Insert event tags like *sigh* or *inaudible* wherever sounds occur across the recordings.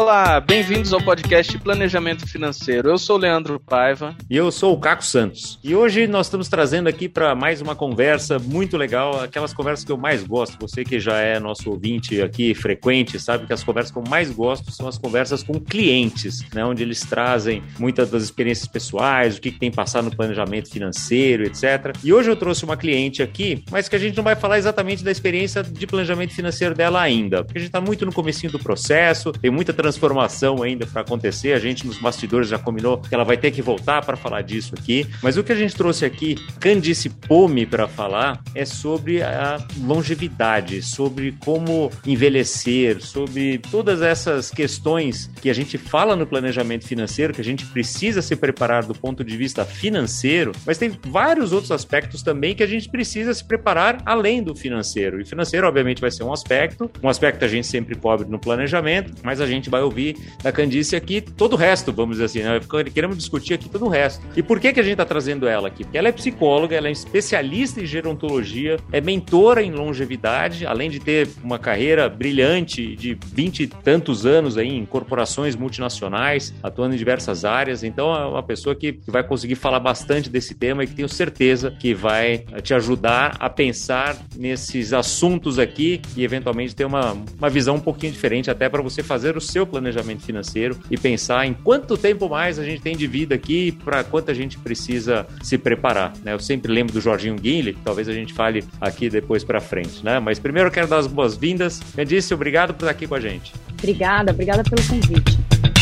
Olá, bem-vindos ao podcast Planejamento Financeiro. Eu sou o Leandro Paiva. E eu sou o Caco Santos. E hoje nós estamos trazendo aqui para mais uma conversa muito legal, aquelas conversas que eu mais gosto. Você que já é nosso ouvinte aqui frequente, sabe que as conversas que eu mais gosto são as conversas com clientes, né? Onde eles trazem muitas das experiências pessoais, o que, que tem passado no planejamento financeiro, etc. E hoje eu trouxe uma cliente aqui, mas que a gente não vai falar exatamente da experiência de planejamento financeiro dela ainda, porque a gente está muito no comecinho do processo, tem muita transição transformação ainda para acontecer. A gente nos bastidores já combinou que ela vai ter que voltar para falar disso aqui. Mas o que a gente trouxe aqui, Candice Pome, para falar é sobre a longevidade, sobre como envelhecer, sobre todas essas questões que a gente fala no planejamento financeiro, que a gente precisa se preparar do ponto de vista financeiro, mas tem vários outros aspectos também que a gente precisa se preparar além do financeiro. E financeiro, obviamente, vai ser um aspecto, um aspecto a gente sempre pobre no planejamento, mas a gente vai vai ouvir da Candice aqui todo o resto, vamos dizer assim, né? Queremos discutir aqui todo o resto. E por que, que a gente está trazendo ela aqui? Porque ela é psicóloga, ela é especialista em gerontologia, é mentora em longevidade, além de ter uma carreira brilhante de vinte e tantos anos aí em corporações multinacionais, atuando em diversas áreas. Então é uma pessoa que, que vai conseguir falar bastante desse tema e que tenho certeza que vai te ajudar a pensar nesses assuntos aqui e eventualmente ter uma, uma visão um pouquinho diferente até para você fazer o seu planejamento financeiro e pensar em quanto tempo mais a gente tem de vida aqui para quanto a gente precisa se preparar. Né? Eu sempre lembro do Jorginho Guinle, talvez a gente fale aqui depois para frente. Né? Mas primeiro eu quero dar as boas-vindas. Candice, obrigado por estar aqui com a gente. Obrigada, obrigada pelo convite.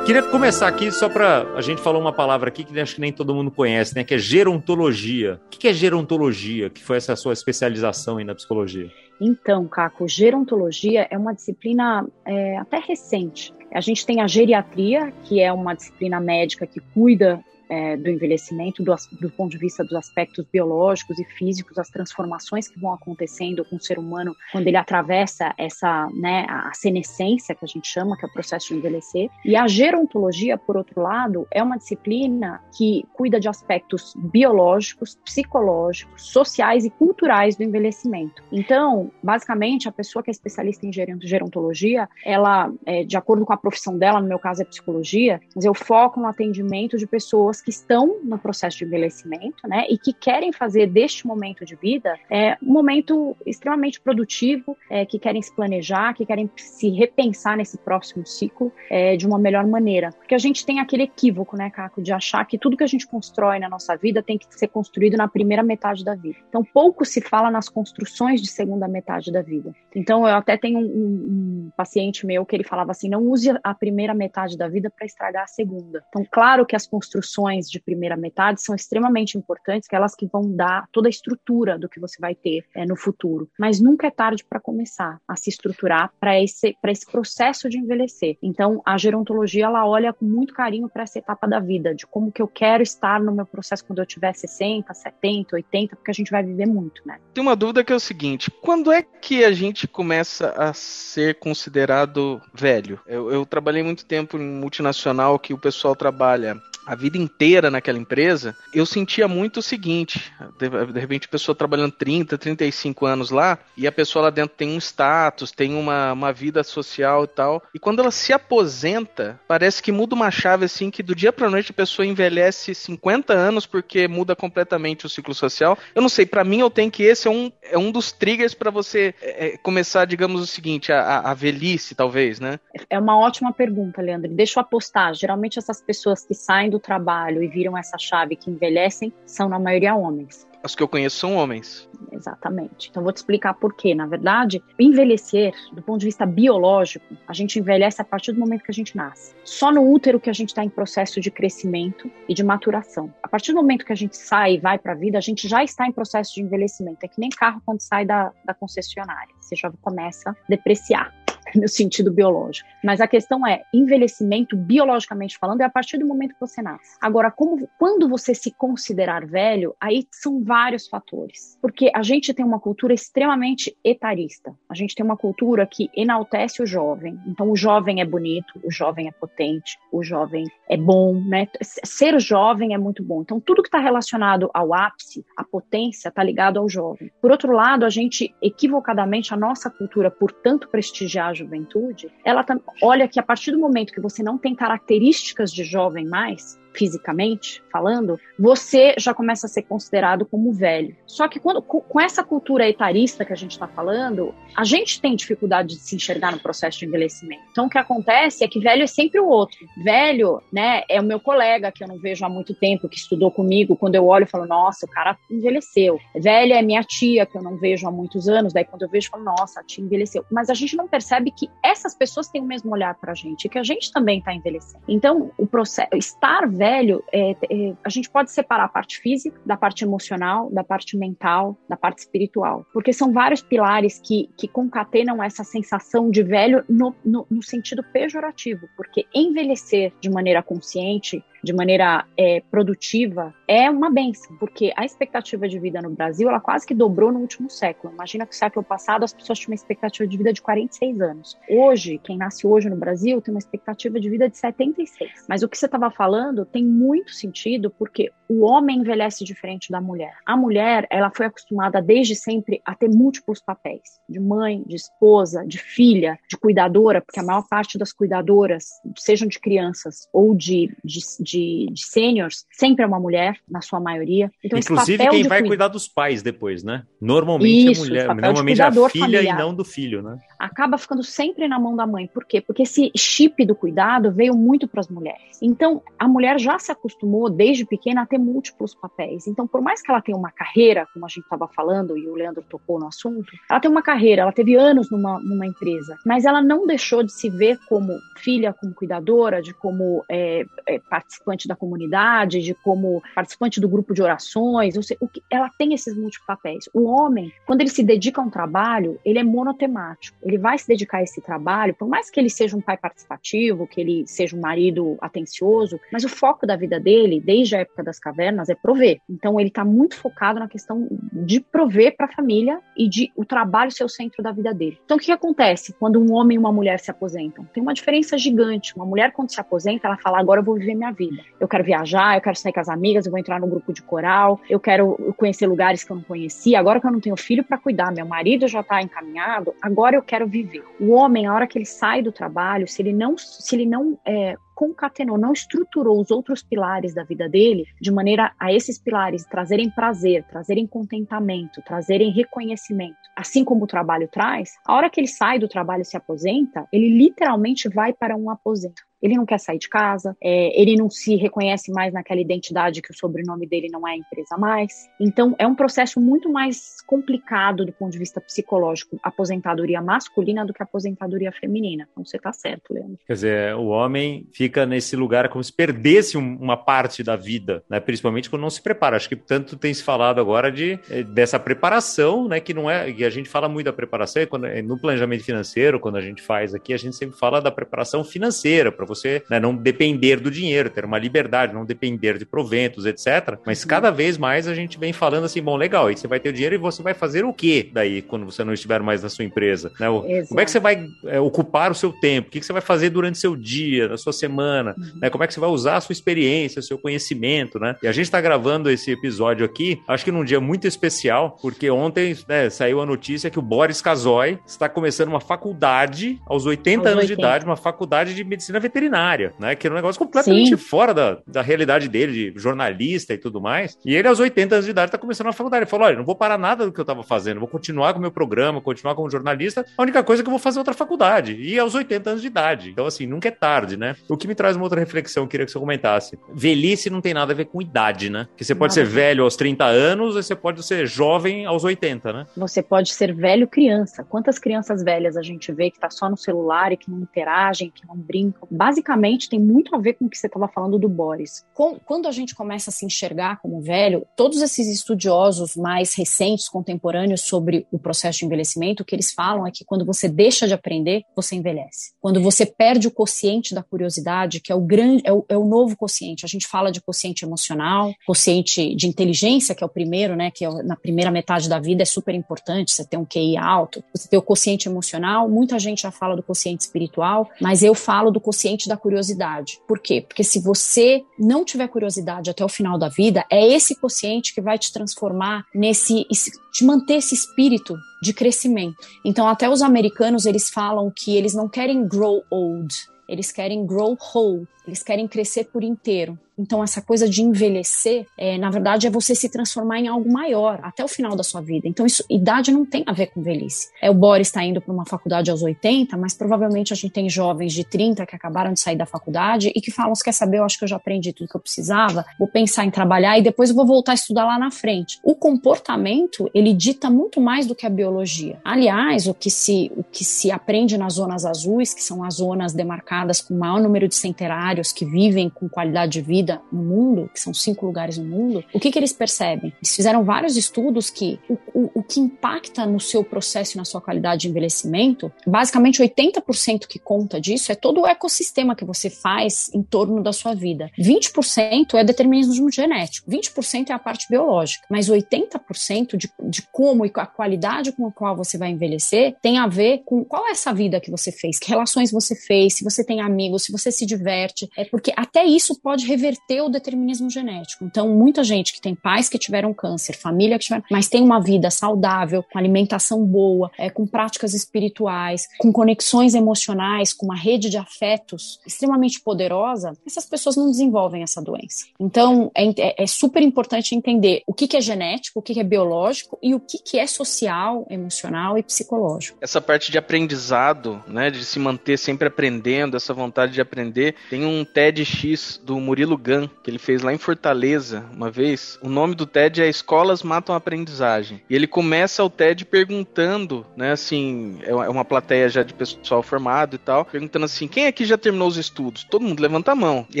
Queria começar aqui só para a gente falar uma palavra aqui que acho que nem todo mundo conhece, né? Que é gerontologia. O que é gerontologia? Que foi essa sua especialização aí na psicologia? Então, Caco, gerontologia é uma disciplina é, até recente. A gente tem a geriatria, que é uma disciplina médica que cuida é, do envelhecimento, do, do, ponto de vista dos aspectos biológicos e físicos, as transformações que vão acontecendo com o ser humano quando ele atravessa essa, né, a senescência que a gente chama, que é o processo de envelhecer. E a gerontologia, por outro lado, é uma disciplina que cuida de aspectos biológicos, psicológicos, sociais e culturais do envelhecimento. Então, basicamente, a pessoa que é especialista em gerontologia, ela, é, de acordo com a profissão dela, no meu caso é psicologia, mas eu foco no atendimento de pessoas pessoas que estão no processo de envelhecimento, né, e que querem fazer deste momento de vida é, um momento extremamente produtivo, é, que querem se planejar, que querem se repensar nesse próximo ciclo é, de uma melhor maneira. Porque a gente tem aquele equívoco, né, Caco, de achar que tudo que a gente constrói na nossa vida tem que ser construído na primeira metade da vida. Então, pouco se fala nas construções de segunda metade da vida. Então, eu até tenho um, um paciente meu que ele falava assim: não use a primeira metade da vida para estragar a segunda. Então, claro que as construções de primeira metade são extremamente importantes, que elas que vão dar toda a estrutura do que você vai ter é, no futuro. Mas nunca é tarde para começar a se estruturar para esse, esse processo de envelhecer. Então, a gerontologia ela olha com muito carinho para essa etapa da vida, de como que eu quero estar no meu processo quando eu tiver 60, 70, 80, porque a gente vai viver muito, né? Tem uma dúvida que é o seguinte: quando é que a gente começa a ser considerado velho? Eu, eu trabalhei muito tempo em multinacional que o pessoal trabalha a vida inteira naquela empresa, eu sentia muito o seguinte: de, repente pessoa trabalhando 30, 35 anos lá, e a pessoa lá dentro tem um status, tem uma, uma vida social e tal, e quando ela se aposenta, parece que muda uma chave assim que do dia pra noite a pessoa envelhece 50 anos porque muda completamente o ciclo social. Eu não sei, para mim eu tenho que esse é um, é um dos triggers para você é, é, começar, digamos o seguinte, a, a velhice, talvez, né? É uma ótima pergunta, Leandro. Deixa eu apostar. Geralmente essas pessoas que saem do do trabalho e viram essa chave que envelhecem são, na maioria, homens. As que eu conheço são homens. Exatamente. Então, vou te explicar por quê. Na verdade, envelhecer, do ponto de vista biológico, a gente envelhece a partir do momento que a gente nasce. Só no útero que a gente está em processo de crescimento e de maturação. A partir do momento que a gente sai e vai para a vida, a gente já está em processo de envelhecimento. É que nem carro quando sai da, da concessionária. Você já começa a depreciar. No sentido biológico. Mas a questão é, envelhecimento, biologicamente falando, é a partir do momento que você nasce. Agora, como, quando você se considerar velho, aí são vários fatores. Porque a gente tem uma cultura extremamente etarista. A gente tem uma cultura que enaltece o jovem. Então, o jovem é bonito, o jovem é potente, o jovem é bom, né? Ser jovem é muito bom. Então, tudo que está relacionado ao ápice, à potência, está ligado ao jovem. Por outro lado, a gente, equivocadamente, a nossa cultura, por tanto prestigiar juventude, ela olha que a partir do momento que você não tem características de jovem mais, fisicamente falando, você já começa a ser considerado como velho. Só que quando, com essa cultura etarista que a gente está falando, a gente tem dificuldade de se enxergar no processo de envelhecimento. Então o que acontece é que velho é sempre o outro. Velho, né, é o meu colega que eu não vejo há muito tempo, que estudou comigo. Quando eu olho, eu falo, nossa, o cara envelheceu. Velha é minha tia, que eu não vejo há muitos anos. Daí quando eu vejo, eu falo, nossa, a tia envelheceu. Mas a gente não percebe que essas pessoas têm o mesmo olhar para a gente, que a gente também está envelhecendo. Então, o processo, estar velho é, é, a gente pode separar a parte física da parte emocional, da parte mental, da parte espiritual. Porque são vários pilares que, que concatenam essa sensação de velho no, no, no sentido pejorativo. Porque envelhecer de maneira consciente de maneira é, produtiva é uma benção, porque a expectativa de vida no Brasil ela quase que dobrou no último século. Imagina que no século passado as pessoas tinham uma expectativa de vida de 46 anos. Hoje, quem nasce hoje no Brasil tem uma expectativa de vida de 76. Mas o que você estava falando tem muito sentido porque o homem envelhece diferente da mulher. A mulher, ela foi acostumada desde sempre a ter múltiplos papéis, de mãe, de esposa, de filha, de cuidadora, porque a maior parte das cuidadoras, sejam de crianças ou de, de, de, de seniors, sempre é uma mulher, na sua maioria. Então, Inclusive quem vai cuidar dos pais depois, né? Normalmente Isso, a mulher, normalmente a filha familiar. e não do filho, né? Acaba ficando sempre na mão da mãe. Por quê? Porque esse chip do cuidado veio muito para as mulheres. Então, a mulher já se acostumou desde pequena a ter múltiplos papéis. Então, por mais que ela tenha uma carreira, como a gente estava falando e o Leandro tocou no assunto, ela tem uma carreira, ela teve anos numa, numa empresa, mas ela não deixou de se ver como filha, como cuidadora, de como é, é, participante da comunidade, de como participante do grupo de orações. Seja, que, ela tem esses múltiplos papéis. O homem, quando ele se dedica a um trabalho, ele é monotemático. Ele vai se dedicar a esse trabalho, por mais que ele seja um pai participativo, que ele seja um marido atencioso, mas o foco da vida dele, desde a época das cavernas, é prover. Então ele está muito focado na questão de prover para a família e de o trabalho ser o centro da vida dele. Então o que, acontece quando um homem e uma mulher se aposentam? Tem uma diferença gigante. Uma mulher quando se aposenta, ela fala: agora eu vou viver minha vida. Eu quero viajar, eu quero sair com as amigas, eu vou entrar no grupo de coral, eu quero conhecer lugares que eu não conhecia. Agora que eu não tenho filho para cuidar, meu marido já está encaminhado. Agora eu quero viver. O homem, a hora que ele sai do trabalho, se ele não se ele não é, concatenou, não estruturou os outros pilares da vida dele de maneira a esses pilares trazerem prazer, trazerem contentamento, trazerem reconhecimento, assim como o trabalho traz, a hora que ele sai do trabalho e se aposenta, ele literalmente vai para um aposento. Ele não quer sair de casa, é, ele não se reconhece mais naquela identidade que o sobrenome dele não é empresa mais. Então, é um processo muito mais complicado do ponto de vista psicológico, aposentadoria masculina do que aposentadoria feminina. Então, você está certo, Leandro. Quer dizer, o homem fica nesse lugar como se perdesse uma parte da vida, né? principalmente quando não se prepara. Acho que tanto tem se falado agora de, eh, dessa preparação, né? que não é. E a gente fala muito da preparação, quando, é no planejamento financeiro, quando a gente faz aqui, a gente sempre fala da preparação financeira, para você né, não depender do dinheiro, ter uma liberdade, não depender de proventos, etc. Mas cada vez mais a gente vem falando assim, bom, legal, aí você vai ter o dinheiro e você vai fazer o quê daí, quando você não estiver mais na sua empresa? Né? Como é que você vai é, ocupar o seu tempo? O que, que você vai fazer durante o seu dia, na sua semana? Uhum. Né? Como é que você vai usar a sua experiência, o seu conhecimento, né? E a gente está gravando esse episódio aqui, acho que num dia muito especial, porque ontem né, saiu a notícia que o Boris Casoy está começando uma faculdade aos 80 aos anos 80. de idade, uma faculdade de medicina veterinária né? Que era um negócio completamente Sim. fora da, da realidade dele, de jornalista e tudo mais. E ele, aos 80 anos de idade, tá começando a faculdade. Ele falou: olha, não vou parar nada do que eu tava fazendo, vou continuar com o meu programa, continuar como jornalista. A única coisa é que eu vou fazer outra faculdade. E aos 80 anos de idade. Então, assim, nunca é tarde, né? O que me traz uma outra reflexão, eu queria que você comentasse. Velhice não tem nada a ver com idade, né? Que você pode nada ser velho aos 30 anos, e você pode ser jovem aos 80, né? Você pode ser velho criança. Quantas crianças velhas a gente vê que tá só no celular e que não interagem, que não brincam? basicamente tem muito a ver com o que você estava falando do Boris. Com, quando a gente começa a se enxergar como velho, todos esses estudiosos mais recentes, contemporâneos sobre o processo de envelhecimento, o que eles falam é que quando você deixa de aprender, você envelhece. Quando você perde o quociente da curiosidade, que é o grande, é o, é o novo quociente. A gente fala de quociente emocional, quociente de inteligência, que é o primeiro, né? Que é na primeira metade da vida é super importante. Você ter um QI alto, você ter o quociente emocional. Muita gente já fala do quociente espiritual, mas eu falo do quociente da curiosidade. Por quê? Porque se você não tiver curiosidade até o final da vida, é esse quociente que vai te transformar nesse, te manter esse espírito de crescimento. Então, até os americanos, eles falam que eles não querem grow old, eles querem grow whole, eles querem crescer por inteiro. Então, essa coisa de envelhecer, é, na verdade, é você se transformar em algo maior até o final da sua vida. Então, isso, idade não tem a ver com velhice. É, o Boris está indo para uma faculdade aos 80, mas provavelmente a gente tem jovens de 30 que acabaram de sair da faculdade e que falam: quer saber, eu acho que eu já aprendi tudo que eu precisava, vou pensar em trabalhar e depois vou voltar a estudar lá na frente. O comportamento, ele dita muito mais do que a biologia. Aliás, o que se, o que se aprende nas zonas azuis, que são as zonas demarcadas com o maior número de centenários que vivem com qualidade de vida, vida no mundo, que são cinco lugares no mundo, o que, que eles percebem? Eles fizeram vários estudos que o, o, o que impacta no seu processo e na sua qualidade de envelhecimento, basicamente 80% que conta disso é todo o ecossistema que você faz em torno da sua vida. 20% é determinismo genético, 20% é a parte biológica, mas 80% de, de como e a qualidade com a qual você vai envelhecer tem a ver com qual é essa vida que você fez, que relações você fez, se você tem amigos, se você se diverte. É porque até isso pode reverter inverter o determinismo genético. Então, muita gente que tem pais que tiveram câncer, família que tiveram, mas tem uma vida saudável, com alimentação boa, é, com práticas espirituais, com conexões emocionais, com uma rede de afetos extremamente poderosa, essas pessoas não desenvolvem essa doença. Então, é, é, é super importante entender o que, que é genético, o que, que é biológico e o que, que é social, emocional e psicológico. Essa parte de aprendizado, né, de se manter sempre aprendendo, essa vontade de aprender, tem um TEDx do Murilo que ele fez lá em Fortaleza uma vez. O nome do TED é Escolas Matam a Aprendizagem. E ele começa o TED perguntando, né, assim, é, é uma plateia já de pessoal formado e tal, perguntando assim: quem aqui já terminou os estudos? Todo mundo levanta a mão. E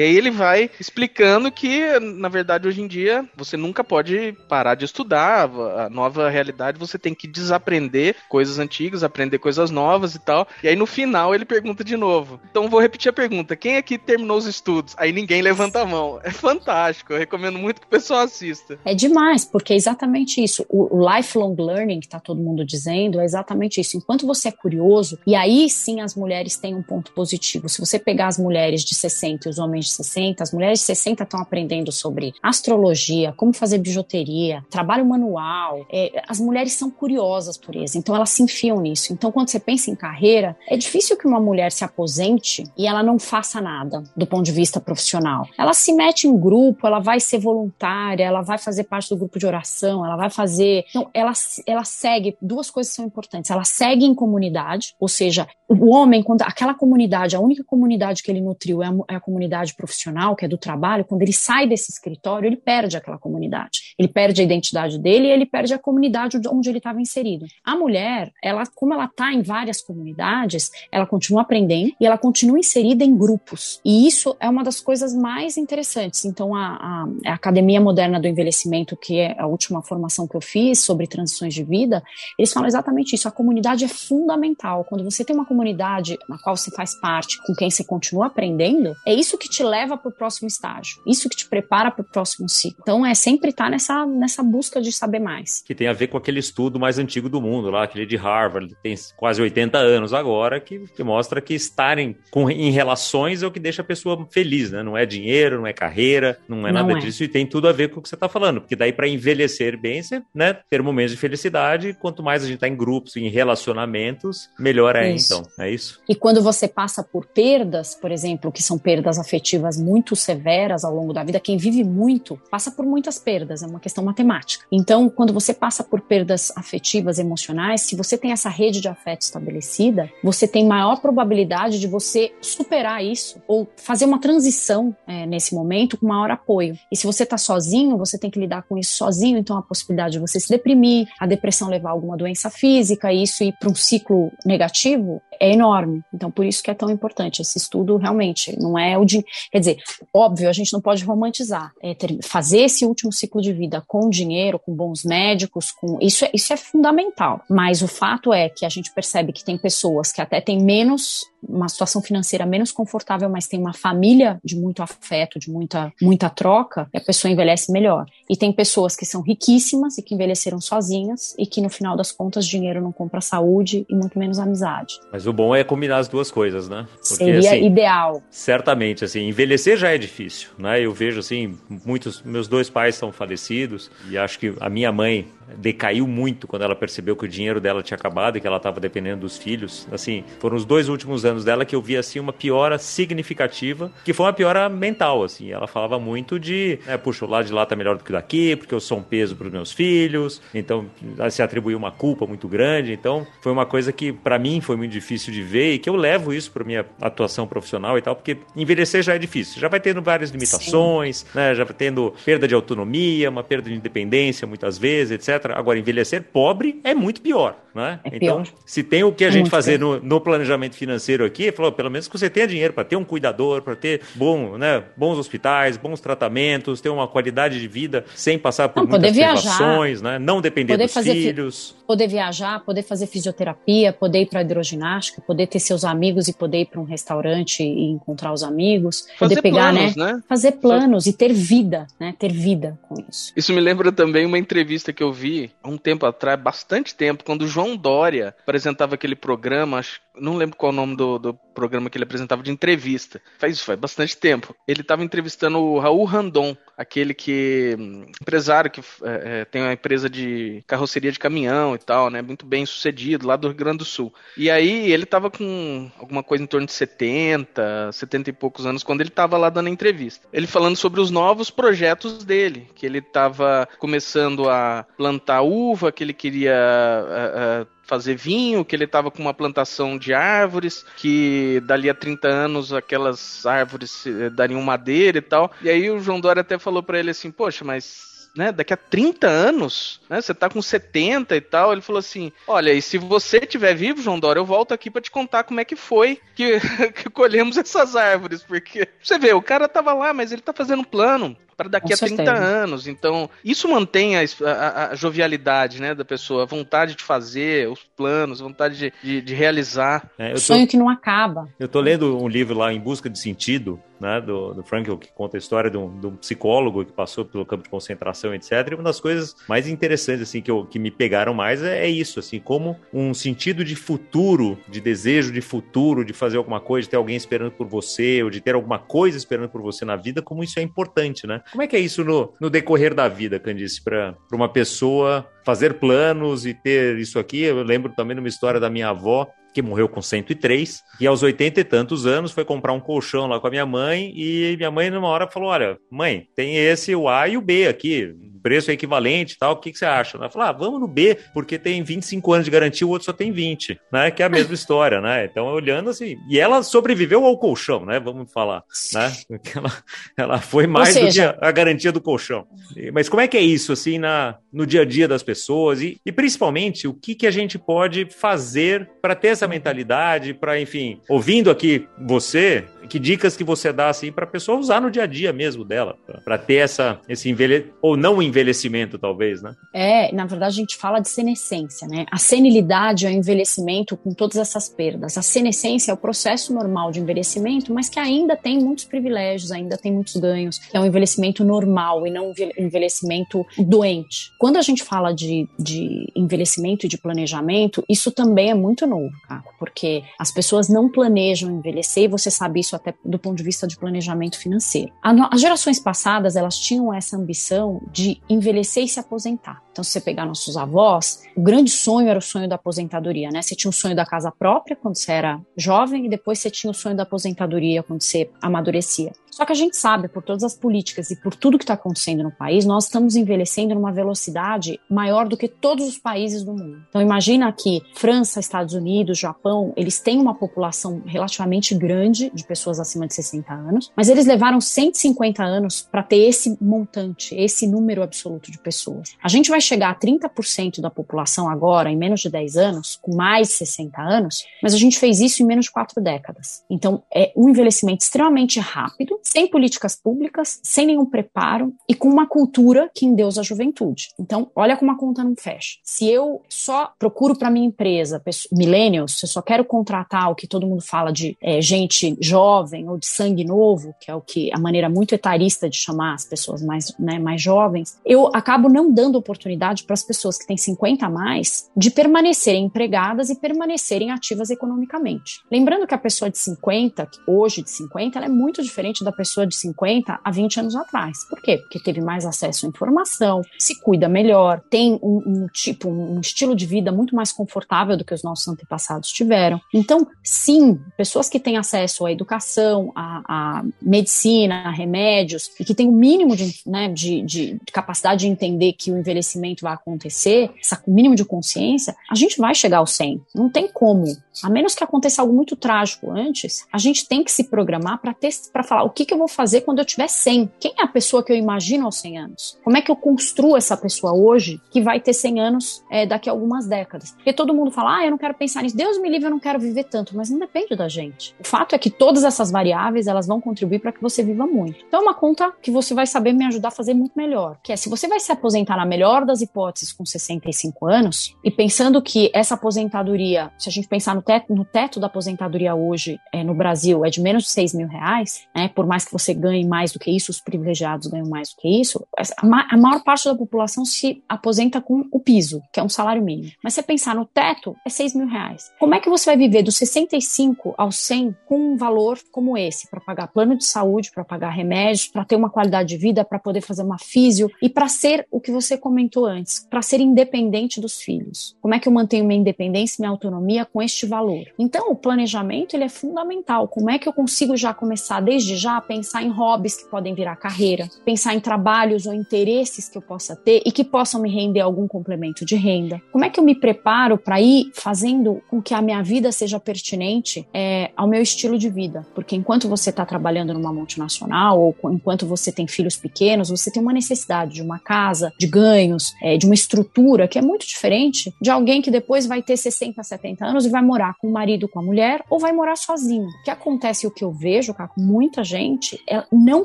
aí ele vai explicando que, na verdade, hoje em dia, você nunca pode parar de estudar. A nova realidade você tem que desaprender coisas antigas, aprender coisas novas e tal. E aí no final ele pergunta de novo. Então vou repetir a pergunta: quem aqui terminou os estudos? Aí ninguém levanta a mão. É fantástico. Eu recomendo muito que o pessoal assista. É demais, porque é exatamente isso. O, lifelong learning, que está todo mundo dizendo, é exatamente isso. Enquanto você é curioso, e aí sim as mulheres têm um ponto positivo. Se você pegar as mulheres de 60 e os homens de 60, as mulheres de 60 estão aprendendo sobre astrologia, como fazer bijuteria, trabalho manual. É, as mulheres são curiosas por isso, então elas se enfiam nisso. Então, quando você pensa em carreira, é difícil que uma mulher se aposente e ela não faça nada do ponto de vista profissional. Ela se mete em grupo, ela vai ser voluntária, ela vai fazer parte do grupo de oração, ela vai fazer. Então, ela, ela segue. Duas coisas são importantes. Ela segue em comunidade, ou seja, o homem, quando aquela comunidade, a única comunidade que ele nutriu é a, é a comunidade profissional, que é do trabalho, quando ele sai desse escritório, ele perde aquela comunidade. Ele perde a identidade dele e ele perde a comunidade onde ele estava inserido. A mulher, ela, como ela está em várias comunidades, ela continua aprendendo e ela continua inserida em grupos. E isso é uma das coisas mais interessantes. Então, a, a, Academia Moderna do Envelhecimento, que é a última formação que eu fiz sobre transições de vida, eles falam exatamente isso. A comunidade é fundamental. Quando você tem uma comunidade na qual você faz parte, com quem você continua aprendendo, é isso que te leva para o próximo estágio. Isso que te prepara para o próximo ciclo. Então, é sempre estar tá nessa, nessa busca de saber mais. Que tem a ver com aquele estudo mais antigo do mundo, lá, aquele de Harvard, tem quase 80 anos agora, que, que mostra que estarem com, em relações é o que deixa a pessoa feliz, né? Não é dinheiro, não é carreira, não é não nada é. disso e tem tudo a ver com o que você está falando, porque daí para envelhecer bem, você, né, ter momentos de felicidade, quanto mais a gente está em grupos, em relacionamentos, melhor é isso. então, é isso? E quando você passa por perdas, por exemplo, que são perdas afetivas muito severas ao longo da vida, quem vive muito passa por muitas perdas, é uma questão matemática. Então, quando você passa por perdas afetivas emocionais, se você tem essa rede de afeto estabelecida, você tem maior probabilidade de você superar isso ou fazer uma transição é, nesse momento com maior apoio. E se você está sozinho, você tem que lidar com isso sozinho, então a possibilidade de você se deprimir, a depressão levar a alguma doença física, e isso ir para um ciclo negativo é enorme. Então, por isso que é tão importante. Esse estudo realmente não é o de. Quer dizer, óbvio, a gente não pode romantizar. É ter, fazer esse último ciclo de vida com dinheiro, com bons médicos, com isso é, isso é fundamental. Mas o fato é que a gente percebe que tem pessoas que até têm menos uma situação financeira menos confortável, mas tem uma família de muito afeto, de muita, muita troca, a pessoa envelhece melhor. E tem pessoas que são riquíssimas e que envelheceram sozinhas e que no final das contas dinheiro não compra saúde e muito menos amizade. Mas o bom é combinar as duas coisas, né? Porque, Seria assim, ideal. Certamente, assim, envelhecer já é difícil, né? Eu vejo assim, muitos meus dois pais são falecidos e acho que a minha mãe decaiu muito quando ela percebeu que o dinheiro dela tinha acabado e que ela estava dependendo dos filhos. Assim, foram os dois últimos anos dela que eu vi assim uma piora significativa, que foi uma piora mental, assim. Ela falava muito de, né, puxa, o lado de lá tá melhor do que o daqui, porque eu sou um peso para os meus filhos. Então, se atribuiu uma culpa muito grande. Então, foi uma coisa que para mim foi muito difícil de ver e que eu levo isso para minha atuação profissional e tal, porque envelhecer já é difícil. Já vai tendo várias limitações, né? Já vai tendo perda de autonomia, uma perda de independência muitas vezes, etc. Agora, envelhecer pobre é muito pior, né? É então, se tem o que a é gente fazer no, no, planejamento financeiro aqui, falou, pelo menos que você tenha dinheiro para ter um cuidador, para ter bom, né, bons hospitais, bons tratamentos, ter uma qualidade de vida sem passar por não, muitas privações, né? Não depender poder dos filhos. Fi poder viajar, poder fazer fisioterapia, poder ir para hidroginástica, poder ter seus amigos e poder ir para um restaurante e encontrar os amigos, fazer poder pegar, planos, né? né? Fazer planos e ter vida, né? Ter vida com isso. Isso me lembra também uma entrevista que eu vi vi há um tempo atrás, bastante tempo, quando o João Dória apresentava aquele programa, acho, não lembro qual é o nome do, do programa que ele apresentava de entrevista. Faz isso, faz bastante tempo. Ele estava entrevistando o Raul Randon, aquele que. empresário que é, é, tem uma empresa de carroceria de caminhão e tal, né? Muito bem sucedido, lá do Rio Grande do Sul. E aí ele estava com alguma coisa em torno de 70, 70 e poucos anos, quando ele estava lá dando a entrevista. Ele falando sobre os novos projetos dele, que ele estava começando a plantar uva, que ele queria. Uh, uh, fazer vinho, que ele estava com uma plantação de árvores, que dali a 30 anos aquelas árvores eh, dariam madeira e tal. E aí o João Dória até falou para ele assim: Poxa, mas né, daqui a 30 anos, né, você tá com 70 e tal, ele falou assim, olha, e se você estiver vivo, João Dória, eu volto aqui para te contar como é que foi que, *laughs* que colhemos essas árvores, porque *laughs* você vê, o cara tava lá, mas ele tá fazendo um plano, para daqui Com a certeza. 30 anos. Então, isso mantém a, a, a, jovialidade né, da pessoa, a vontade de fazer, os planos, a vontade de, de, de realizar. É, tô, Sonho que não acaba. Eu tô lendo um livro lá, Em Busca de Sentido, né, do, do Frankl, que conta a história de um, de um, psicólogo que passou pelo campo de concentração, etc. E uma das coisas mais interessantes assim que, eu, que me pegaram mais é, é, isso, assim, como um sentido de futuro, de desejo de futuro, de fazer alguma coisa, de ter alguém esperando por você, ou de ter alguma coisa esperando por você na vida, como isso é importante, né? Como é que é isso no, no decorrer da vida, Candice, para uma pessoa fazer planos e ter isso aqui? Eu lembro também de uma história da minha avó, que morreu com 103, e aos 80 e tantos anos foi comprar um colchão lá com a minha mãe, e minha mãe numa hora falou, olha, mãe, tem esse, o A e o B aqui, preço é equivalente e tal, o que, que você acha? Ela falou, ah, vamos no B, porque tem 25 anos de garantia, o outro só tem 20, né? Que é a mesma *laughs* história, né? Então, olhando assim, e ela sobreviveu ao colchão, né? Vamos falar, né? Ela, ela foi mais seja... do que a, a, garantia do colchão. Mas como é que é isso, assim, na, no dia a dia das pessoas? E, e principalmente, o que, que a gente pode fazer para ter essa mentalidade, para, enfim, ouvindo aqui você, que dicas que você dá assim para a pessoa usar no dia a dia mesmo dela, para ter essa esse envelhecimento ou não envelhecimento talvez, né? É, na verdade a gente fala de senescência, né? A senilidade é o envelhecimento com todas essas perdas. A senescência é o processo normal de envelhecimento, mas que ainda tem muitos privilégios, ainda tem muitos ganhos. É um envelhecimento normal e não um envelhecimento doente. Quando a gente fala de, de envelhecimento e de planejamento, isso também é muito novo, cara, porque as pessoas não planejam envelhecer e você sabe isso até do ponto de vista de planejamento financeiro. As gerações passadas, elas tinham essa ambição de envelhecer e se aposentar. Então, se você pegar nossos avós, o grande sonho era o sonho da aposentadoria, né? Você tinha o sonho da casa própria quando você era jovem e depois você tinha o sonho da aposentadoria quando você amadurecia. Só que a gente sabe, por todas as políticas e por tudo que está acontecendo no país, nós estamos envelhecendo numa velocidade maior do que todos os países do mundo. Então imagina que França, Estados Unidos, Japão, eles têm uma população relativamente grande de pessoas acima de 60 anos, mas eles levaram 150 anos para ter esse montante, esse número absoluto de pessoas. A gente vai chegar a 30% da população agora, em menos de 10 anos, com mais de 60 anos, mas a gente fez isso em menos de quatro décadas. Então é um envelhecimento extremamente rápido, sem políticas públicas, sem nenhum preparo e com uma cultura que endeusa a juventude. Então, olha como a conta não fecha. Se eu só procuro para minha empresa millennials, se eu só quero contratar o que todo mundo fala de é, gente jovem ou de sangue novo, que é o que a maneira muito etarista de chamar as pessoas mais, né, mais jovens, eu acabo não dando oportunidade para as pessoas que têm 50 a mais de permanecerem empregadas e permanecerem ativas economicamente. Lembrando que a pessoa de 50, hoje de 50, ela é muito diferente da pessoa de 50 a 20 anos atrás. Por quê? Porque teve mais acesso à informação, se cuida melhor, tem um, um tipo, um estilo de vida muito mais confortável do que os nossos antepassados tiveram. Então, sim, pessoas que têm acesso à educação, à, à medicina, a remédios, e que têm o um mínimo de, né, de, de, capacidade de entender que o envelhecimento vai acontecer, esse mínimo de consciência, a gente vai chegar ao 100. Não tem como. A menos que aconteça algo muito trágico antes, a gente tem que se programar para falar o que, que eu vou fazer quando eu tiver 100? Quem é a pessoa que eu imagino aos 100 anos? Como é que eu construo essa pessoa hoje que vai ter 100 anos é, daqui a algumas décadas? Porque todo mundo fala, ah, eu não quero pensar nisso. Deus me livre, eu não quero viver tanto. Mas não depende da gente. O fato é que todas essas variáveis, elas vão contribuir para que você viva muito. Então é uma conta que você vai saber me ajudar a fazer muito melhor. Que é, se você vai se aposentar na melhor das hipóteses com 65 anos, e pensando que essa aposentadoria, se a gente pensar no teto, no teto da aposentadoria hoje é, no Brasil, é de menos de 6 mil reais, né, por mais que você ganhe mais do que isso, os privilegiados ganham mais do que isso, a maior parte da população se aposenta com o piso, que é um salário mínimo. Mas você pensar no teto, é 6 mil reais. Como é que você vai viver dos 65 aos 100 com um valor como esse, para pagar plano de saúde, para pagar remédios, para ter uma qualidade de vida, para poder fazer uma físio e para ser o que você comentou antes, para ser independente dos filhos? Como é que eu mantenho minha independência e minha autonomia com este valor? Então, o planejamento ele é fundamental. Como é que eu consigo já começar desde já a pensar em hobbies que podem virar carreira, pensar em trabalhos ou interesses que eu possa ter e que possam me render algum complemento de renda. Como é que eu me preparo para ir fazendo com que a minha vida seja pertinente é, ao meu estilo de vida? Porque enquanto você está trabalhando numa multinacional ou enquanto você tem filhos pequenos, você tem uma necessidade de uma casa, de ganhos, é, de uma estrutura que é muito diferente de alguém que depois vai ter 60, 70 anos e vai morar com o marido, com a mulher ou vai morar sozinho. O que acontece, o que eu vejo, com muita gente, é, não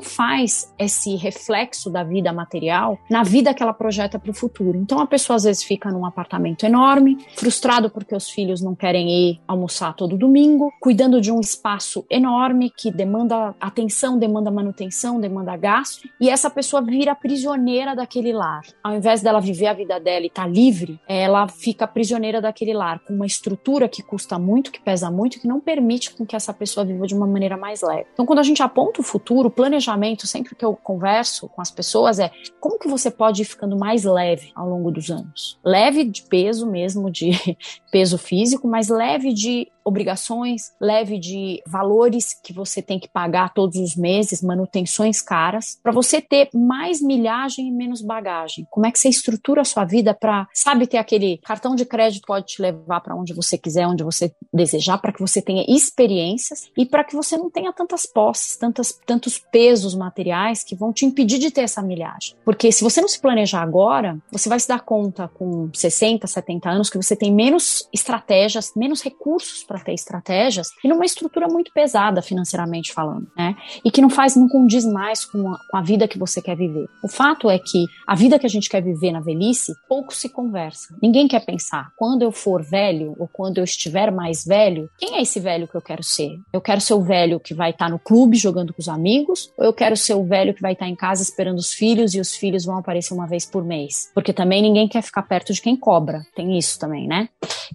faz esse reflexo da vida material na vida que ela projeta para o futuro. Então a pessoa às vezes fica num apartamento enorme, frustrado porque os filhos não querem ir almoçar todo domingo, cuidando de um espaço enorme que demanda atenção, demanda manutenção, demanda gasto, e essa pessoa vira prisioneira daquele lar. Ao invés dela viver a vida dela e tá livre, ela fica prisioneira daquele lar, com uma estrutura que custa muito, que pesa muito, que não permite com que essa pessoa viva de uma maneira mais leve. Então, quando a gente aponta o futuro, o planejamento, sempre que eu converso com as pessoas, é como que você pode ir ficando mais leve ao longo dos anos? Leve de peso mesmo, de *laughs* peso físico, mas leve de obrigações, leve de valores que você tem que pagar todos os meses, manutenções caras, para você ter mais milhagem e menos bagagem. Como é que você estrutura a sua vida para, sabe, ter aquele cartão de crédito pode te levar para onde você quiser, onde você desejar, para que você tenha experiências e para que você não tenha tantas posses, tantas, tantos pesos materiais que vão te impedir de ter essa milhagem. Porque se você não se planejar agora, você vai se dar conta com 60, 70 anos que você tem menos estratégias, menos recursos para ter estratégias e numa estrutura muito pesada financeiramente falando, né? E que não faz, não condiz mais com a, com a vida que você quer viver. O fato é que a vida que a gente quer viver na velhice, pouco se conversa. Ninguém quer pensar, quando eu for velho ou quando eu estiver mais velho, quem é esse velho que eu quero ser? Eu quero ser o velho que vai estar no clube jogando com os amigos ou eu quero ser o velho que vai estar em casa esperando os filhos e os filhos vão aparecer uma vez por mês? Porque também ninguém quer ficar perto de quem cobra. Tem isso também, né?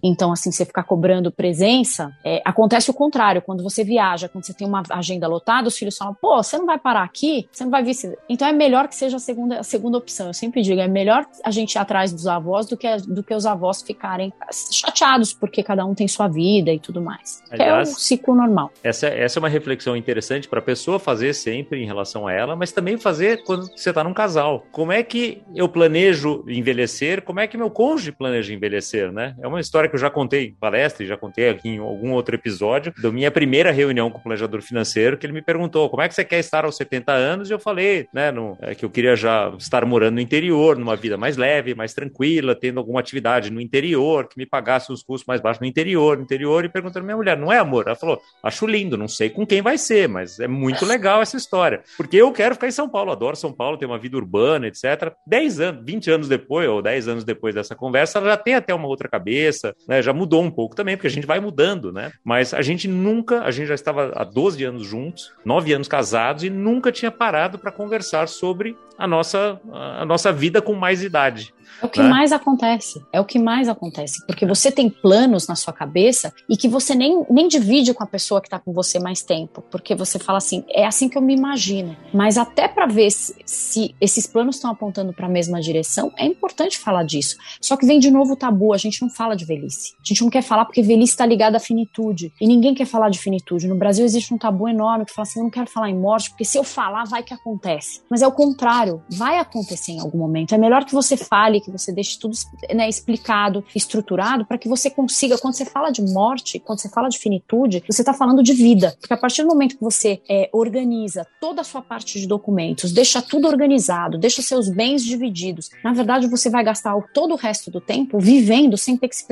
Então, assim, você ficar cobrando presença, é, acontece o contrário. Quando você viaja, quando você tem uma agenda lotada, os filhos falam, pô, você não vai parar aqui? Você não vai vir. Então é melhor que seja a segunda, a segunda opção. Eu sempre digo, é melhor a gente ir atrás dos avós do que, do que os avós ficarem chateados, porque cada um tem sua vida e tudo mais. Aliás, é o ciclo normal. Essa, essa é uma reflexão interessante para a pessoa fazer sempre em relação a ela, mas também fazer quando você está num casal. Como é que eu planejo envelhecer? Como é que meu cônjuge planeja envelhecer, né? É uma história que eu já contei em palestra e já contei aqui em algum outro episódio da minha primeira reunião com o planejador financeiro, que ele me perguntou como é que você quer estar aos 70 anos, e eu falei, né, no, é, que eu queria já estar morando no interior, numa vida mais leve, mais tranquila, tendo alguma atividade no interior, que me pagasse os custos mais baixos no interior, no interior, e perguntando minha mulher, não é amor? Ela falou, acho lindo, não sei com quem vai ser, mas é muito *laughs* legal essa história, porque eu quero ficar em São Paulo, adoro São Paulo, tenho uma vida urbana, etc. 10 anos, 20 anos depois, ou 10 anos depois dessa conversa, ela já tem até uma outra cabeça, né, já mudou um pouco também, porque a gente vai mudando, né, mas a gente nunca, a gente já estava há 12 anos juntos, 9 anos casados, e nunca tinha parado para conversar sobre a nossa, a nossa vida com mais idade. É o que né? mais acontece. É o que mais acontece. Porque você tem planos na sua cabeça e que você nem, nem divide com a pessoa que está com você mais tempo. Porque você fala assim, é assim que eu me imagino. Mas até para ver se, se, esses planos estão apontando para a mesma direção, é importante falar disso. Só que vem de novo o tabu, a gente não fala de velhice. A gente não quer falar porque velhice está ligada à finitude. E ninguém quer falar de finitude. No Brasil existe um tabu enorme que fala assim, eu não quero falar em morte, porque se eu falar, vai que acontece. Mas é o contrário, vai acontecer em algum momento. É melhor que você fale, que você deixe tudo né, explicado, estruturado, para que você consiga, quando você fala de morte, quando você fala de finitude, você está falando de vida. Porque a partir do momento que você é, organiza toda a sua parte de documentos, deixa tudo organizado, deixa seus bens divididos, na verdade você vai gastar todo o resto do tempo vivendo sem ter que se,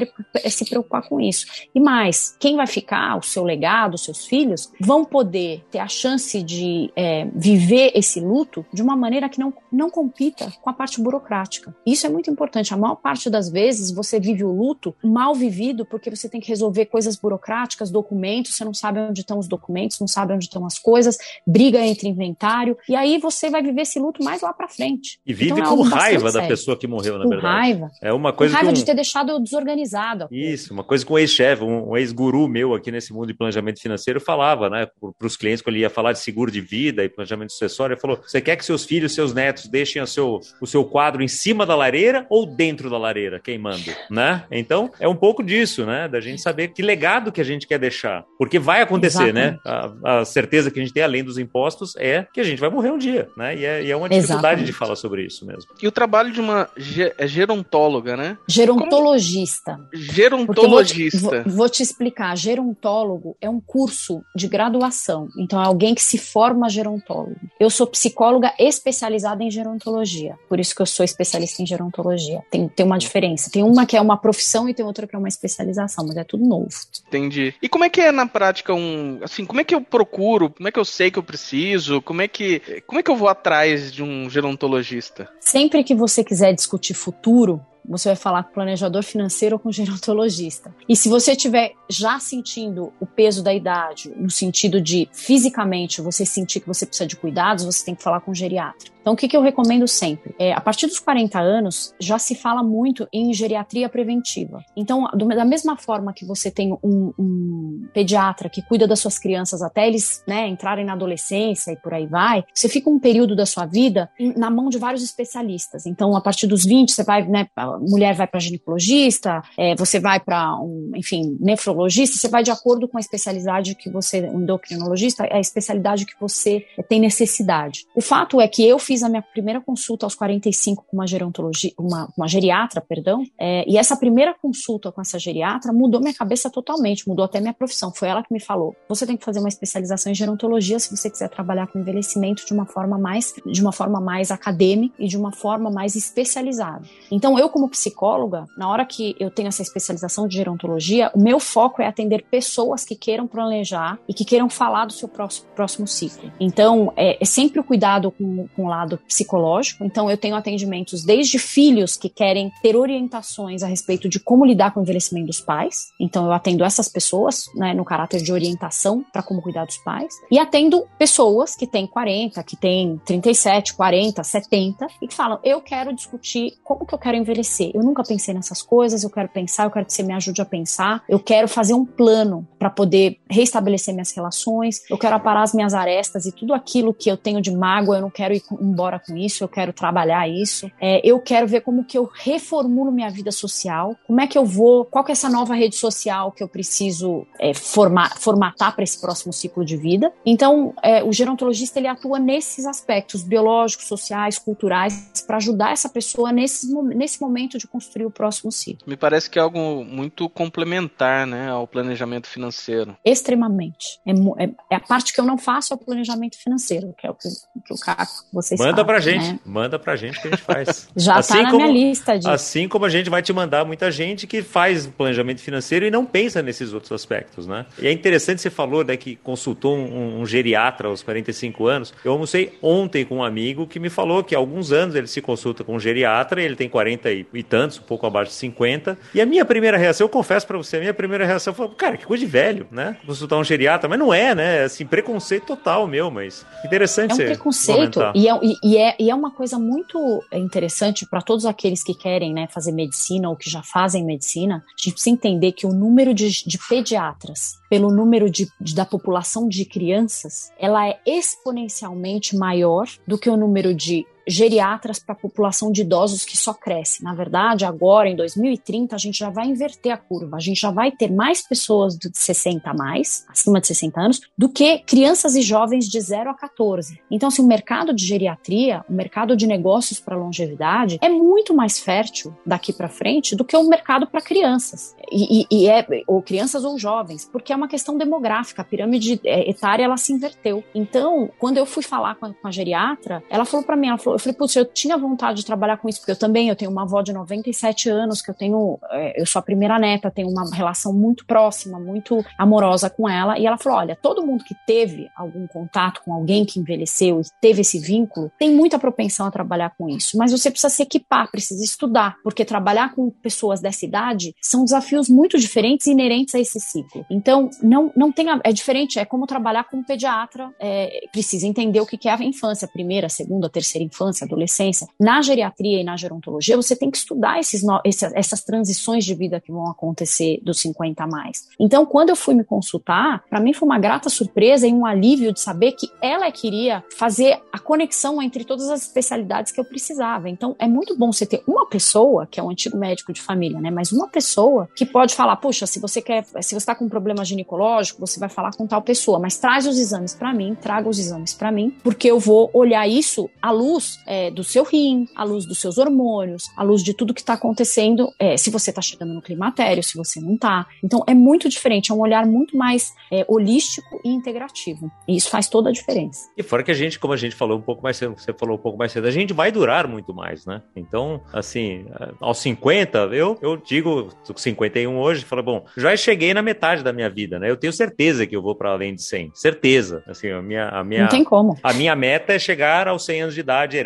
se preocupar com isso. E mais, quem vai ficar, o seu legado, os seus filhos, vão poder ter a chance de é, viver esse luto de uma maneira que não, não compita com a parte burocrática. Isso é muito muito importante. A maior parte das vezes você vive o luto mal vivido porque você tem que resolver coisas burocráticas, documentos, você não sabe onde estão os documentos, não sabe onde estão as coisas, briga entre inventário, e aí você vai viver esse luto mais lá para frente. E vive então, é com raiva da pessoa que morreu, na com verdade. raiva. É uma coisa com raiva um... de ter deixado desorganizado. Isso, uma coisa que um ex-chefe, um, um ex-guru meu aqui nesse mundo de planejamento financeiro falava, né, para os clientes quando ele ia falar de seguro de vida e planejamento sucessório, ele falou: "Você quer que seus filhos, seus netos deixem o seu, o seu quadro em cima da lareira lareira ou dentro da lareira queimando, né? Então, é um pouco disso, né? Da gente saber que legado que a gente quer deixar. Porque vai acontecer, né? Exatamente. né? A, a, certeza que a gente tem, além dos impostos, é que a gente vai morrer um dia, né? E é, e é uma dificuldade Exatamente. de falar sobre isso mesmo. E o trabalho de uma é gerontóloga, né? Gerontologista. Como... Gerontologista. Vou te, vou te explicar. Gerontólogo é um curso de graduação. Então, é alguém que se forma gerontólogo. Eu sou psicóloga especializada em gerontologia. Por isso que eu sou especialista em gerontologia gerontologia. Tem, tem uma diferença. Tem uma que é uma profissão e tem outra que é uma especialização, mas é tudo novo. Entendi. E como é que é na prática um. Assim, como é que eu procuro? Como é que eu sei que eu preciso? Como é que. Como é que eu vou atrás de um gerontologista? Sempre que você quiser discutir futuro, você vai falar com o planejador financeiro ou com o gerontologista. E se você estiver já sentindo o peso da idade, no sentido de fisicamente você sentir que você precisa de cuidados, você tem que falar com o geriatra. Então, o que, que eu recomendo sempre? É, a partir dos 40 anos, já se fala muito em geriatria preventiva. Então, do, da mesma forma que você tem um, um, pediatra que cuida das suas crianças até eles né, entrarem na adolescência e por aí vai, você fica um período da sua vida na mão de vários especialistas. Então, a partir dos 20, você vai, né, a mulher vai para ginecologista, é, você vai para, um, enfim, nefrologista, você vai de acordo com a especialidade que você, um endocrinologista, é a especialidade que você tem necessidade. O fato é que eu fiz fiz a minha primeira consulta aos 45 com uma gerontologia, uma, uma geriatra, perdão, é, e essa primeira consulta com essa geriatra mudou minha cabeça totalmente, mudou até minha profissão. Foi ela que me falou: você tem que fazer uma especialização em gerontologia se você quiser trabalhar com envelhecimento de uma forma mais, de uma forma mais acadêmica e de uma forma mais especializada. Então, eu como psicóloga, na hora que eu tenho essa especialização de gerontologia, o meu foco é atender pessoas que queiram planejar e que queiram falar do seu próximo, próximo ciclo. Então, é, é sempre o cuidado com, com o lado psicológico. Então, eu tenho atendimentos desde filhos que querem ter orientações a respeito de como lidar com o envelhecimento dos pais. Então, eu atendo essas pessoas, né, no caráter de orientação para como cuidar dos pais. E atendo pessoas que têm 40, que têm 37, 40, 70 e que falam: eu quero discutir como que eu quero envelhecer. Eu nunca pensei nessas coisas, eu quero pensar, eu quero que você me ajude a pensar, eu quero fazer um plano para poder restabelecer minhas relações, eu quero aparar as minhas arestas e tudo aquilo que eu tenho de mágoa, eu não quero ir embora com isso, eu quero trabalhar isso. É, eu quero ver como que eu reformulo minha vida social, como é que eu vou, qual que é essa nova rede social que eu preciso é, formar, formatar para esse próximo ciclo de vida. Então, é, o gerontologista ele atua nesses aspectos biológicos, sociais, culturais, para ajudar essa pessoa nesse, nesse momento de construir o próximo ciclo. Me parece que é algo muito complementar né, ao planejamento financeiro. Extremamente. É, é, é a parte que eu não faço é o planejamento financeiro, que é o que, que o Caco, vocês Manda pra gente, né? manda pra gente que a gente faz. *laughs* Já tá assim tá na como, minha lista disso. Assim como a gente vai te mandar muita gente que faz planejamento financeiro e não pensa nesses outros aspectos, né? E é interessante você falou né, que consultou um, um geriatra aos 45 anos. Eu almocei ontem com um amigo que me falou que há alguns anos ele se consulta com um geriatra, ele tem 40 e, e tantos, um pouco abaixo de 50. E a minha primeira reação, eu confesso para você, a minha primeira reação foi, cara, que coisa de velho, né? Consultar um geriatra, mas não é, né? Assim, preconceito total meu, mas interessante. É um preconceito e é, e, é, e é uma coisa muito interessante para todos aqueles que querem né, fazer medicina ou que já fazem medicina. A gente precisa entender que o número de, de pediatras pelo número de, de, da população de crianças, ela é exponencialmente maior do que o número de geriatras para a população de idosos que só cresce. Na verdade, agora em 2030 a gente já vai inverter a curva. A gente já vai ter mais pessoas de 60 a mais, acima de 60 anos, do que crianças e jovens de 0 a 14. Então, se assim, o mercado de geriatria, o mercado de negócios para longevidade é muito mais fértil daqui para frente do que o mercado para crianças. E, e, e, é ou crianças ou jovens, porque é uma questão demográfica. A pirâmide é, etária ela se inverteu. Então, quando eu fui falar com a, com a geriatra, ela falou para mim, ela falou eu falei, putz, eu tinha vontade de trabalhar com isso, porque eu também, eu tenho uma avó de 97 anos, que eu tenho, é, eu sou a primeira neta, tenho uma relação muito próxima, muito amorosa com ela, e ela falou, olha, todo mundo que teve algum contato com alguém que envelheceu e teve esse vínculo, tem muita propensão a trabalhar com isso, mas você precisa se equipar, precisa estudar, porque trabalhar com pessoas dessa idade são desafios muito diferentes e inerentes a esse ciclo. Então, não, não tem, a, é diferente, é como trabalhar com um pediatra, é, precisa entender o que é a infância, primeira, segunda, terceira infância, infância, adolescência, na geriatria e na gerontologia, você tem que estudar esses, essas, essas transições de vida que vão acontecer dos 50 a mais. Então, quando eu fui me consultar, para mim foi uma grata surpresa e um alívio de saber que ela queria fazer a conexão entre todas as especialidades que eu precisava. Então, é muito bom você ter uma pessoa, que é um antigo médico de família, né? Mas uma pessoa que pode falar, puxa, se você quer, se você está com um problema ginecológico, você vai falar com tal pessoa, mas traz os exames para mim, traga os exames para mim, porque eu vou olhar isso à luz é, do seu rim, à luz dos seus hormônios, à luz de tudo que está acontecendo, é, se você está chegando no climatério, se você não está. Então é muito diferente, é um olhar muito mais é, holístico e integrativo. E isso faz toda a diferença. E fora que a gente, como a gente falou um pouco mais cedo, você falou um pouco mais cedo, a gente vai durar muito mais, né? Então, assim, aos 50, eu, eu digo, tô com 51 hoje, falo, bom, já cheguei na metade da minha vida, né? Eu tenho certeza que eu vou para além de 100. Certeza. Assim, a minha, a minha, não tem como. A minha meta é chegar aos 100 anos de idade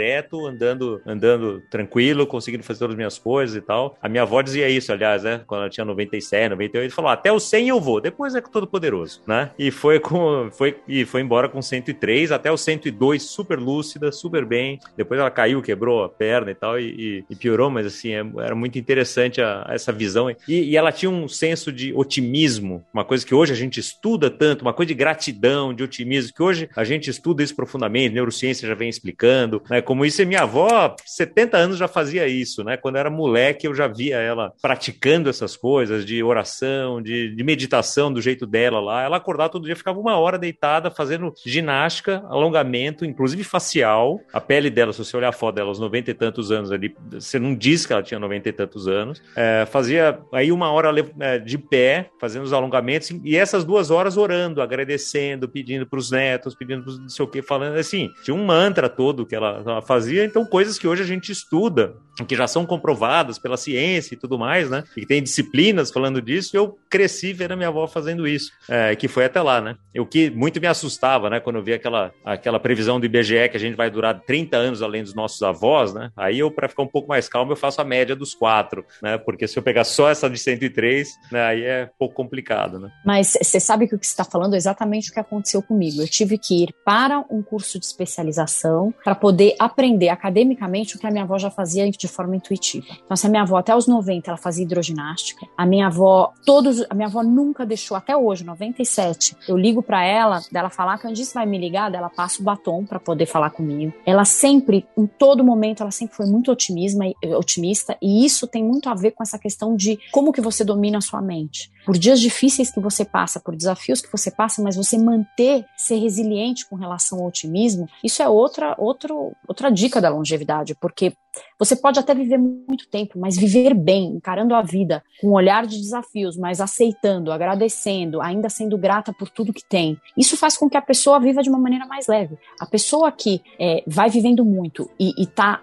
andando, andando tranquilo, conseguindo fazer todas as minhas coisas e tal. A minha avó dizia isso, aliás, né? Quando ela tinha 97, 98, falou: até o 100 eu vou, depois é todo poderoso, né? E foi com foi e foi embora com 103 até o 102 super lúcida, super bem. Depois ela caiu, quebrou a perna e tal e, e piorou, mas assim, é, era muito interessante a, a essa visão. E, e ela tinha um senso de otimismo, uma coisa que hoje a gente estuda tanto, uma coisa de gratidão, de otimismo, que hoje a gente estuda isso profundamente, neurociência já vem explicando, né? Como isso, e minha avó, 70 anos, já fazia isso, né? Quando eu era moleque, eu já via ela praticando essas coisas de oração, de, de meditação do jeito dela lá. Ela acordava todo dia, ficava uma hora deitada fazendo ginástica, alongamento, inclusive facial. A pele dela, se você olhar a foto dela, aos 90 e tantos anos ali, você não diz que ela tinha 90 e tantos anos. É, fazia aí uma hora é, de pé, fazendo os alongamentos, e essas duas horas orando, agradecendo, pedindo para os netos, pedindo para não sei o que, falando assim. Tinha um mantra todo que ela, ela fazia, então coisas que hoje a gente estuda que já são comprovadas pela ciência e tudo mais, né? E tem disciplinas falando disso, eu cresci vendo a minha avó fazendo isso, é, que foi até lá, né? O que muito me assustava, né? Quando eu vi aquela, aquela previsão do IBGE que a gente vai durar 30 anos além dos nossos avós, né? Aí eu, para ficar um pouco mais calmo, eu faço a média dos quatro, né? Porque se eu pegar só essa de 103, né? Aí é um pouco complicado, né? Mas você sabe que o que está falando é exatamente o que aconteceu comigo. Eu tive que ir para um curso de especialização para poder aprender academicamente o que a minha avó já fazia de forma intuitiva. Então, se a minha avó até os 90 ela fazia hidroginástica, a minha avó todos, a minha avó nunca deixou até hoje, 97. Eu ligo para ela, dela falar que Candice vai me ligar, dela passa o batom para poder falar comigo. Ela sempre, em todo momento, ela sempre foi muito otimista, otimista e isso tem muito a ver com essa questão de como que você domina a sua mente por dias difíceis que você passa, por desafios que você passa, mas você manter, ser resiliente com relação ao otimismo, isso é outra, outro, outra dica da longevidade, porque você pode até viver muito tempo, mas viver bem, encarando a vida com um olhar de desafios, mas aceitando, agradecendo, ainda sendo grata por tudo que tem, isso faz com que a pessoa viva de uma maneira mais leve. A pessoa que é, vai vivendo muito e está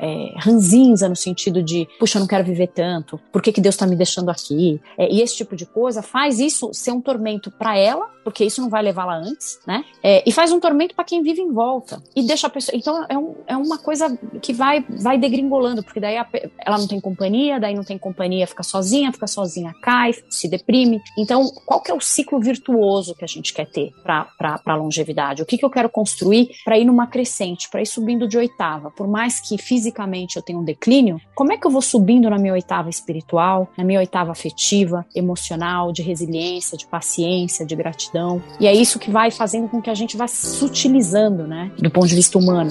é, ranzinza no sentido de, puxa, eu não quero viver tanto, por que, que Deus está me deixando aqui? É, e esse tipo de coisa faz isso ser um tormento para ela, porque isso não vai levá-la antes, né? É, e faz um tormento para quem vive em volta. E deixa a pessoa. Então é, um, é uma coisa que vai, vai degringolando, porque daí a, ela não tem companhia, daí não tem companhia, fica sozinha, fica sozinha, cai, se deprime. Então, qual que é o ciclo virtuoso que a gente quer ter para a longevidade? O que, que eu quero construir para ir numa crescente, para ir subindo de oitava? Por mais que fisicamente fisicamente eu tenho um declínio, como é que eu vou subindo na minha oitava espiritual, na minha oitava afetiva, emocional, de resiliência, de paciência, de gratidão? E é isso que vai fazendo com que a gente vá sutilizando, né, do ponto de vista humano.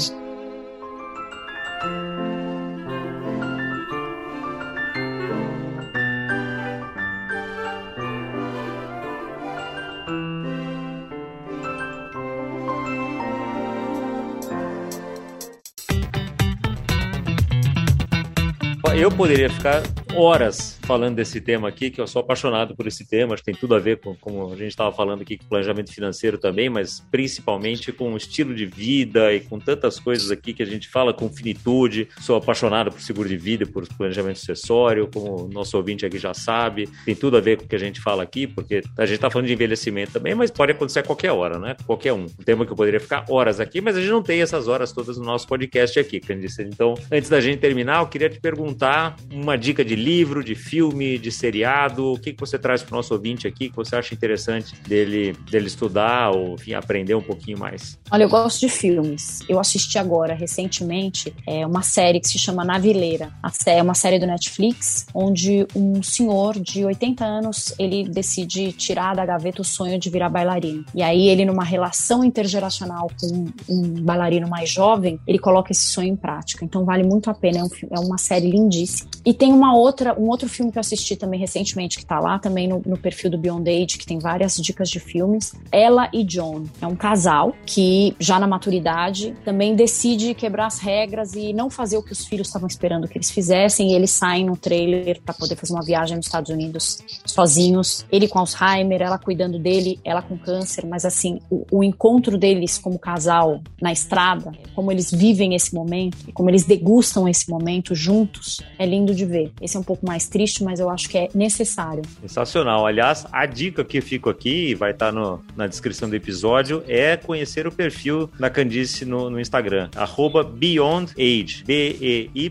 Eu poderia ficar horas falando desse tema aqui, que eu sou apaixonado por esse tema, acho que tem tudo a ver com, como a gente estava falando aqui, com planejamento financeiro também, mas principalmente com o estilo de vida e com tantas coisas aqui que a gente fala com finitude. Sou apaixonado por seguro de vida, por planejamento sucessório, como o nosso ouvinte aqui já sabe, tem tudo a ver com o que a gente fala aqui, porque a gente está falando de envelhecimento também, mas pode acontecer a qualquer hora, né? Qualquer um. Um tema que eu poderia ficar horas aqui, mas a gente não tem essas horas todas no nosso podcast aqui, Candice. Então, antes da gente terminar, eu queria te perguntar uma dica de livro, de filme, de seriado? O que, que você traz para o nosso ouvinte aqui que você acha interessante dele, dele estudar ou enfim, aprender um pouquinho mais? Olha, eu gosto de filmes. Eu assisti agora, recentemente, é uma série que se chama Navileira. É uma série do Netflix, onde um senhor de 80 anos, ele decide tirar da gaveta o sonho de virar bailarino. E aí ele, numa relação intergeracional com um bailarino mais jovem, ele coloca esse sonho em prática. Então vale muito a pena, é, um, é uma série lindíssima. E tem uma outra, um outro filme que eu assisti também recentemente, que tá lá também no, no perfil do Beyond Age, que tem várias dicas de filmes. Ela e John. É um casal que, já na maturidade, também decide quebrar as regras e não fazer o que os filhos estavam esperando que eles fizessem. E eles saem no trailer para poder fazer uma viagem nos Estados Unidos sozinhos. Ele com Alzheimer, ela cuidando dele, ela com câncer. Mas assim, o, o encontro deles como casal na estrada, como eles vivem esse momento, como eles degustam esse momento juntos, é lindo de ver. Esse é um pouco mais triste, mas eu acho que é necessário. Sensacional. Aliás, a dica que fico aqui, vai estar no, na descrição do episódio, é conhecer o perfil da Candice no, no Instagram, arroba BeyondAge, B-E-Y-O-N-D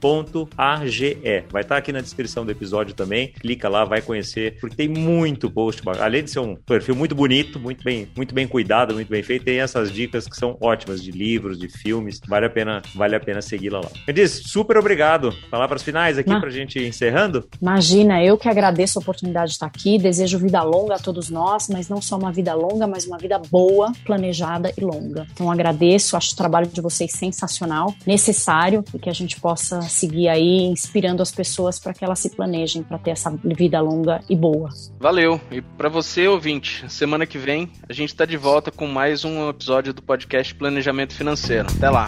ponto A-G-E. Vai estar aqui na descrição do episódio também, clica lá, vai conhecer, porque tem muito post, além de ser um perfil muito bonito, muito bem, muito bem cuidado, muito bem feito, tem essas dicas que são ótimas de livros, de filmes, vale a pena, vale a pena segui-la lá. Candice, super obrigado. Palavras finais aqui para a gente encerrando? Imagina, eu que agradeço a oportunidade de estar aqui, desejo vida longa a todos nós, mas não só uma vida longa, mas uma vida boa, planejada e longa. Então agradeço, acho o trabalho de vocês sensacional, necessário e que a gente possa seguir aí inspirando as pessoas para que elas se planejem para ter essa vida longa e boa. Valeu. E para você, ouvinte, semana que vem a gente está de volta com mais um episódio do podcast Planejamento Financeiro. Até lá.